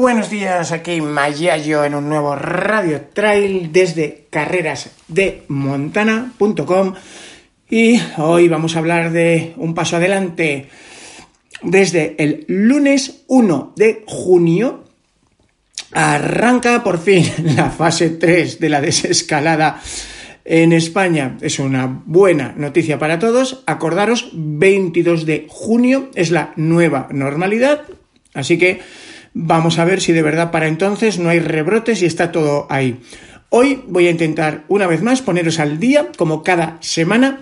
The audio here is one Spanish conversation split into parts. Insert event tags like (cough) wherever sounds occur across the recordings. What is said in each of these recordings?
Buenos días, aquí Mayayo en un nuevo Radio Trail desde carrerasdemontana.com y hoy vamos a hablar de un paso adelante desde el lunes 1 de junio arranca por fin (laughs) la fase 3 de la desescalada en España. Es una buena noticia para todos. Acordaros, 22 de junio es la nueva normalidad, así que Vamos a ver si de verdad para entonces no hay rebrotes y está todo ahí. Hoy voy a intentar una vez más poneros al día, como cada semana,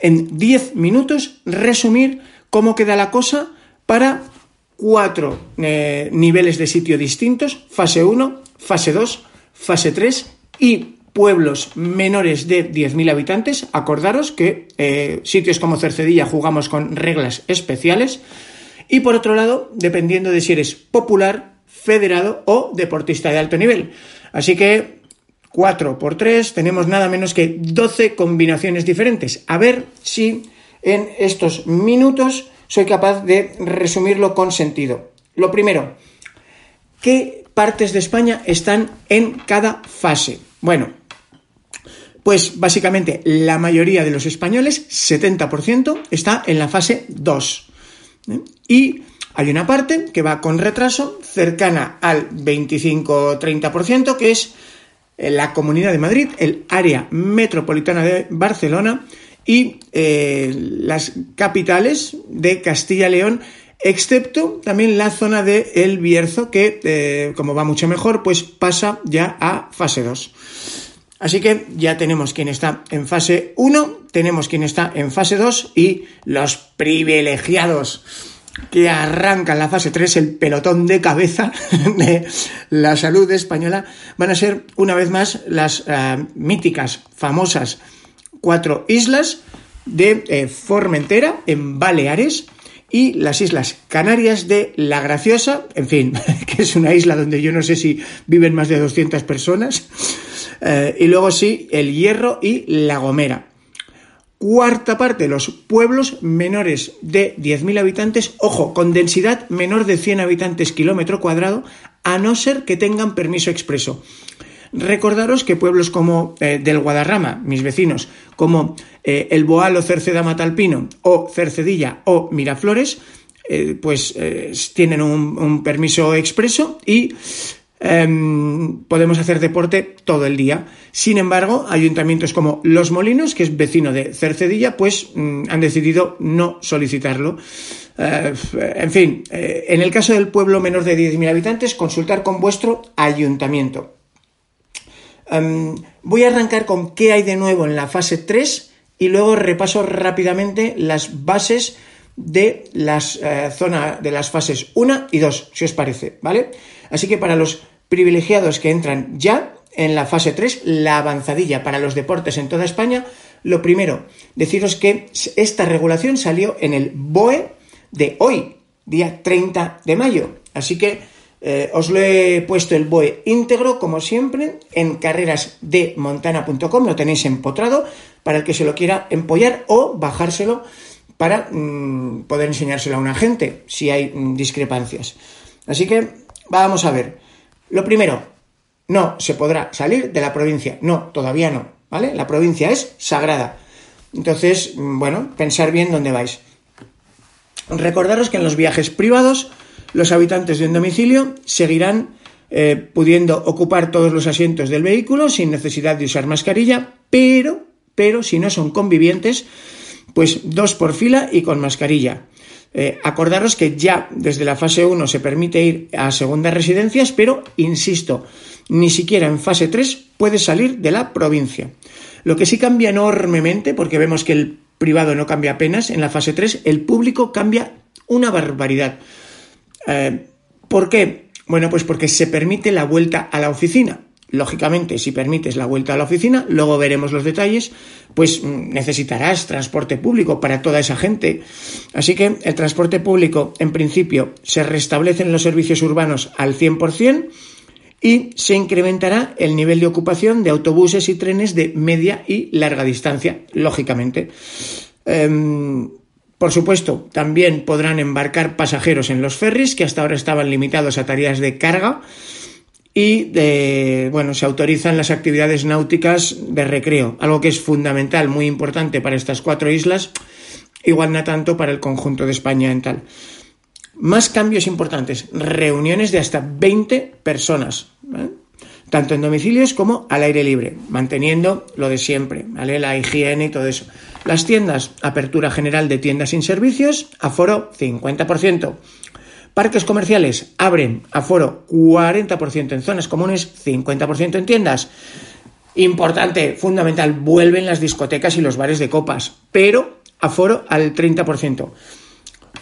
en 10 minutos, resumir cómo queda la cosa para cuatro eh, niveles de sitio distintos, fase 1, fase 2, fase 3 y pueblos menores de 10.000 habitantes. Acordaros que eh, sitios como Cercedilla jugamos con reglas especiales. Y por otro lado, dependiendo de si eres popular, federado o deportista de alto nivel. Así que 4 por 3 tenemos nada menos que 12 combinaciones diferentes. A ver si en estos minutos soy capaz de resumirlo con sentido. Lo primero, ¿qué partes de España están en cada fase? Bueno, pues básicamente la mayoría de los españoles, 70%, está en la fase 2. Y hay una parte que va con retraso cercana al 25-30%, que es eh, la Comunidad de Madrid, el área metropolitana de Barcelona y eh, las capitales de Castilla y León, excepto también la zona de El Bierzo, que eh, como va mucho mejor, pues pasa ya a fase 2. Así que ya tenemos quien está en fase 1, tenemos quien está en fase 2 y los privilegiados que arrancan la fase 3, el pelotón de cabeza (laughs) de la salud española, van a ser una vez más las eh, míticas, famosas cuatro islas de eh, Formentera, en Baleares, y las Islas Canarias de La Graciosa, en fin, (laughs) que es una isla donde yo no sé si viven más de 200 personas, eh, y luego sí, El Hierro y La Gomera. Cuarta parte, los pueblos menores de 10.000 habitantes, ojo, con densidad menor de 100 habitantes kilómetro cuadrado, a no ser que tengan permiso expreso. Recordaros que pueblos como eh, del Guadarrama, mis vecinos, como eh, el Boal o Cerceda Matalpino, o Cercedilla o Miraflores, eh, pues tienen un, permiso expreso y em, podemos hacer deporte todo el día. Sin embargo, ayuntamientos como Los Molinos, que es vecino de Cercedilla, pues mm, han decidido no solicitarlo. en fin, en el caso del pueblo menor de 10.000 habitantes, consultar con vuestro ayuntamiento. Em, voy a arrancar con qué hay de nuevo en la fase 3 y luego repaso rápidamente las bases de las eh, zonas de las fases 1 y 2, si os parece, ¿vale? Así que para los privilegiados que entran ya en la fase 3, la avanzadilla para los deportes en toda España, lo primero, deciros que esta regulación salió en el BOE de hoy, día 30 de mayo. Así que eh, os lo he puesto el BOE íntegro, como siempre, en carrerasdemontana.com, lo tenéis empotrado para el que se lo quiera empollar o bajárselo para mm, poder enseñárselo a un agente si hay mm, discrepancias. Así que vamos a ver. Lo primero, no se podrá salir de la provincia. No, todavía no, ¿vale? La provincia es sagrada. Entonces, mm, bueno, pensar bien dónde vais. Recordaros que en los viajes privados los habitantes de un domicilio seguirán eh, pudiendo ocupar todos los asientos del vehículo sin necesidad de usar mascarilla, pero, pero si no son convivientes, pues dos por fila y con mascarilla. Eh, acordaros que ya desde la fase 1 se permite ir a segundas residencias, pero, insisto, ni siquiera en fase 3 puede salir de la provincia. Lo que sí cambia enormemente, porque vemos que el privado no cambia apenas, en la fase 3 el público cambia una barbaridad. Eh, ¿Por qué? Bueno, pues porque se permite la vuelta a la oficina. Lógicamente, si permites la vuelta a la oficina, luego veremos los detalles, pues mm, necesitarás transporte público para toda esa gente. Así que el transporte público, en principio, se restablecen los servicios urbanos al 100% y se incrementará el nivel de ocupación de autobuses y trenes de media y larga distancia, lógicamente. Em, por supuesto, también podrán embarcar pasajeros en los ferries, que hasta ahora estaban limitados a tareas de carga, y bueno, se autorizan las actividades náuticas de recreo, algo que es fundamental, muy importante para estas cuatro islas, igual no tanto para el conjunto de España en tal. Más cambios importantes, reuniones de hasta 20 personas, tanto en domicilios como al aire libre, manteniendo lo de siempre, ¿vale? la higiene y todo eso. Las tiendas, apertura general de tiendas sin servicios, aforo 50%. Parques comerciales abren aforo 40% en zonas comunes, 50% en tiendas. Importante, fundamental, vuelven las discotecas y los bares de copas, pero aforo al 30%.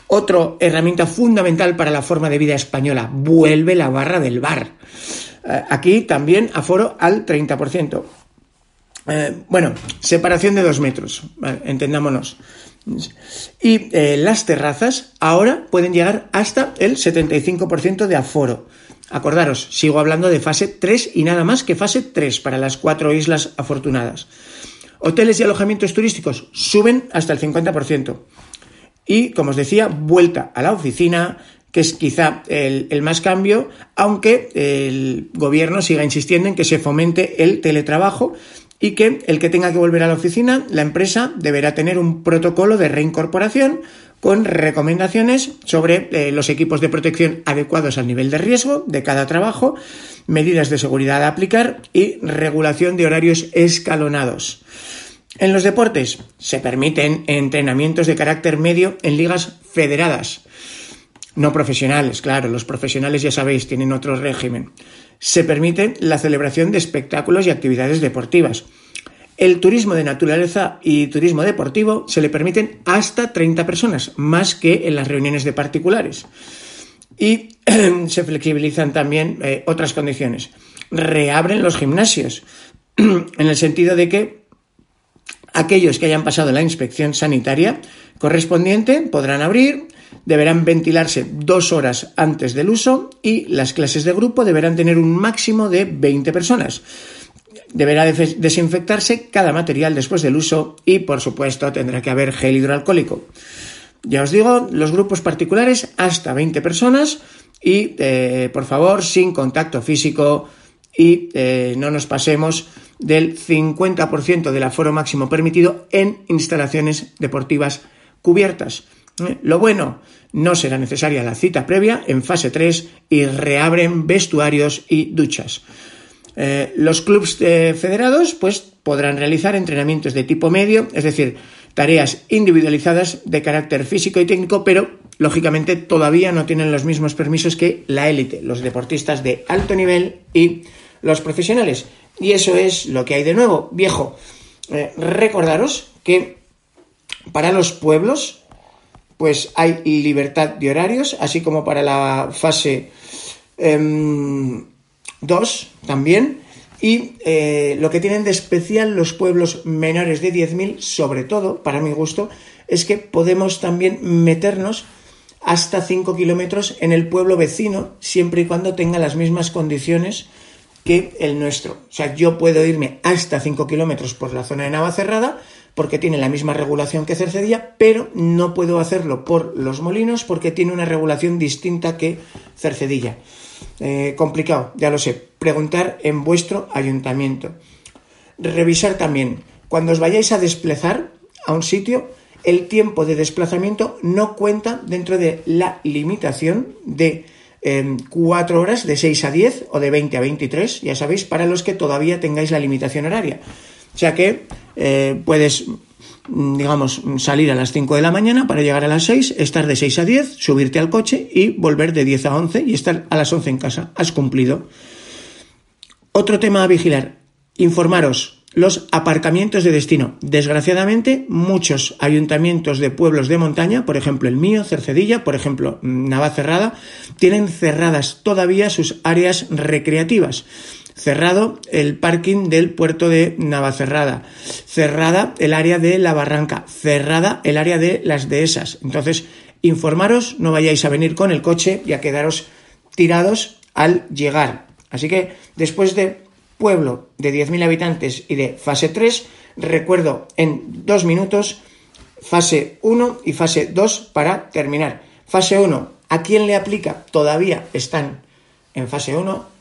Otra herramienta fundamental para la forma de vida española, vuelve la barra del bar. Eh, aquí también aforo al 30%. Eh, bueno, separación de dos metros, entendámonos. Y eh, las terrazas ahora pueden llegar hasta el 75% de aforo. Acordaros, sigo hablando de fase 3 y nada más que fase 3 para las cuatro islas afortunadas. Hoteles y alojamientos turísticos suben hasta el 50%. Y, como os decía, vuelta a la oficina, que es quizá el, el, más cambio, aunque el gobierno siga insistiendo en que se fomente el teletrabajo y que el que tenga que volver a la oficina, la empresa deberá tener un protocolo de reincorporación con recomendaciones sobre eh, los equipos de protección adecuados al nivel de riesgo de cada trabajo, medidas de seguridad a aplicar y regulación de horarios escalonados. En los deportes se permiten entrenamientos de carácter medio en ligas federadas. No profesionales, claro, los profesionales ya sabéis, tienen otro régimen se permite la celebración de espectáculos y actividades deportivas. El turismo de naturaleza y turismo deportivo se le permiten hasta 30 personas, más que en las reuniones de particulares. Y (clears throat) se flexibilizan también eh, otras condiciones. Reabren los gimnasios, (clears throat) en el sentido de que aquellos que hayan pasado la inspección sanitaria correspondiente podrán abrir deberán ventilarse dos horas antes del uso y las clases de grupo deberán tener un máximo de 20 personas. Deberá desinfectarse cada material después del uso y, por supuesto, tendrá que haber gel hidroalcohólico. Ya os digo, los grupos particulares hasta 20 personas y, eh, por favor, sin contacto físico y eh, no nos pasemos del 50% del aforo máximo permitido en instalaciones deportivas cubiertas. ¿Eh? Lo bueno, no será necesaria la cita previa en fase 3 y reabren vestuarios y duchas. Eh, los clubes federados pues, podrán realizar entrenamientos de tipo medio, es decir, tareas individualizadas de carácter físico y técnico, pero lógicamente todavía no tienen los mismos permisos que la élite, los deportistas de alto nivel y los profesionales. Y eso es lo que hay de nuevo, viejo. Eh, recordaros que para los pueblos pues hay libertad de horarios, así como para la fase 2 em, también. Y eh, lo que tienen de especial los pueblos menores de 10.000, sobre todo, para mi gusto, es que podemos también meternos hasta 5 kilómetros en el pueblo vecino, siempre y cuando tenga las mismas condiciones que el nuestro. O sea, yo puedo irme hasta 5 kilómetros por la zona de Navacerrada, porque tiene la misma regulación que Cercedilla, pero no puedo hacerlo por los molinos porque tiene una regulación distinta que Cercedilla. Eh, complicado, ya lo sé. Preguntar en vuestro ayuntamiento. Revisar también, cuando os vayáis a desplazar a un sitio, el tiempo de desplazamiento no cuenta dentro de la limitación de eh, cuatro horas, de 6 a 10 o de 20 a 23, ya sabéis, para los que todavía tengáis la limitación horaria. Sea que eh, puedes, mm, digamos, salir a las 5 de la mañana para llegar a las 6, estar de 6 a 10, subirte al coche y volver de 10 a 11 y estar a las 11 en casa. Has cumplido. Otro tema a vigilar. Informaros los aparcamientos de destino. Desgraciadamente, muchos ayuntamientos de pueblos de montaña, por ejemplo el mío, Cercedilla, por ejemplo Navacerrada, tienen cerradas todavía sus áreas recreativas. Cerrado el parking del puerto de Navacerrada, cerrada el área de la Barranca, cerrada el área de las dehesas. Entonces, informaros, no vayáis a venir con el coche y a quedaros tirados al llegar. Así que después de pueblo de 10.000 habitantes y de fase 3, recuerdo en dos minutos fase 1 y fase 2 para terminar. Fase 1, ¿a quién le aplica? Todavía están en fase 1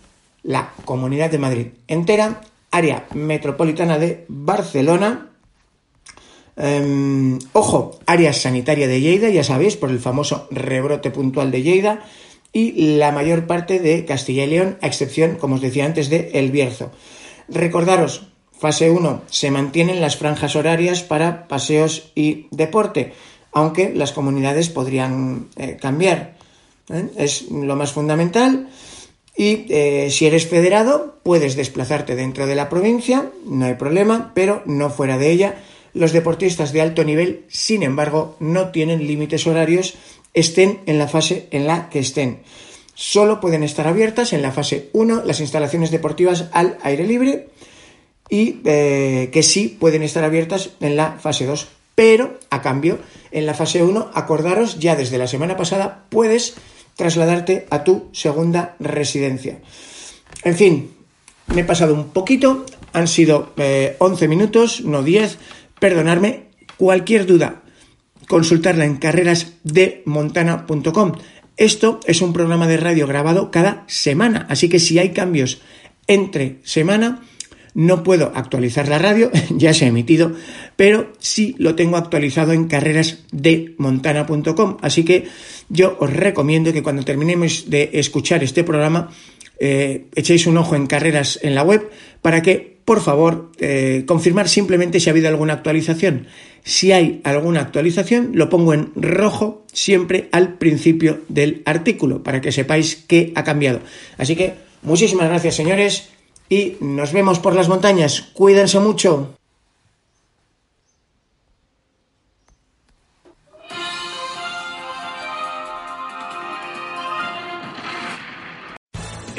la Comunidad de Madrid entera, área metropolitana de Barcelona, em, ojo, área sanitaria de Lleida, ya sabéis, por el famoso rebrote puntual de Lleida, y la mayor parte de Castilla y León, a excepción, como os decía antes, de El Bierzo. Recordaros, fase 1, se mantienen las franjas horarias para paseos y deporte, aunque las comunidades podrían eh, cambiar. ¿eh? Es lo más fundamental. Y eh, si eres federado, puedes desplazarte dentro de la provincia, no hay problema, pero no fuera de ella. Los deportistas de alto nivel, sin embargo, no tienen límites horarios estén en la fase en la que estén. Solo pueden estar abiertas en la fase 1 las instalaciones deportivas al aire libre y eh, que sí pueden estar abiertas en la fase 2. Pero, a cambio, en la fase 1, acordaros, ya desde la semana pasada puedes trasladarte a tu segunda residencia. En fin, me he pasado un poquito, han sido 11 eh, minutos, no 10, perdonadme, cualquier duda consultarla en carrerasdemontana.com. Esto es un programa de radio grabado cada semana, así que si hay cambios entre semana, no puedo actualizar la radio, (laughs) ya se ha emitido, pero sí lo tengo actualizado en carrerasdemontana.com. Así que yo os recomiendo que cuando terminemos de escuchar este programa, eh, echéis un ojo en carreras en la web para que, por favor, eh, confirmar simplemente si ha habido alguna actualización. Si hay alguna actualización, lo pongo en rojo siempre al principio del artículo para que sepáis qué ha cambiado. Así que muchísimas gracias, señores, y nos vemos por las montañas. Cuídense mucho.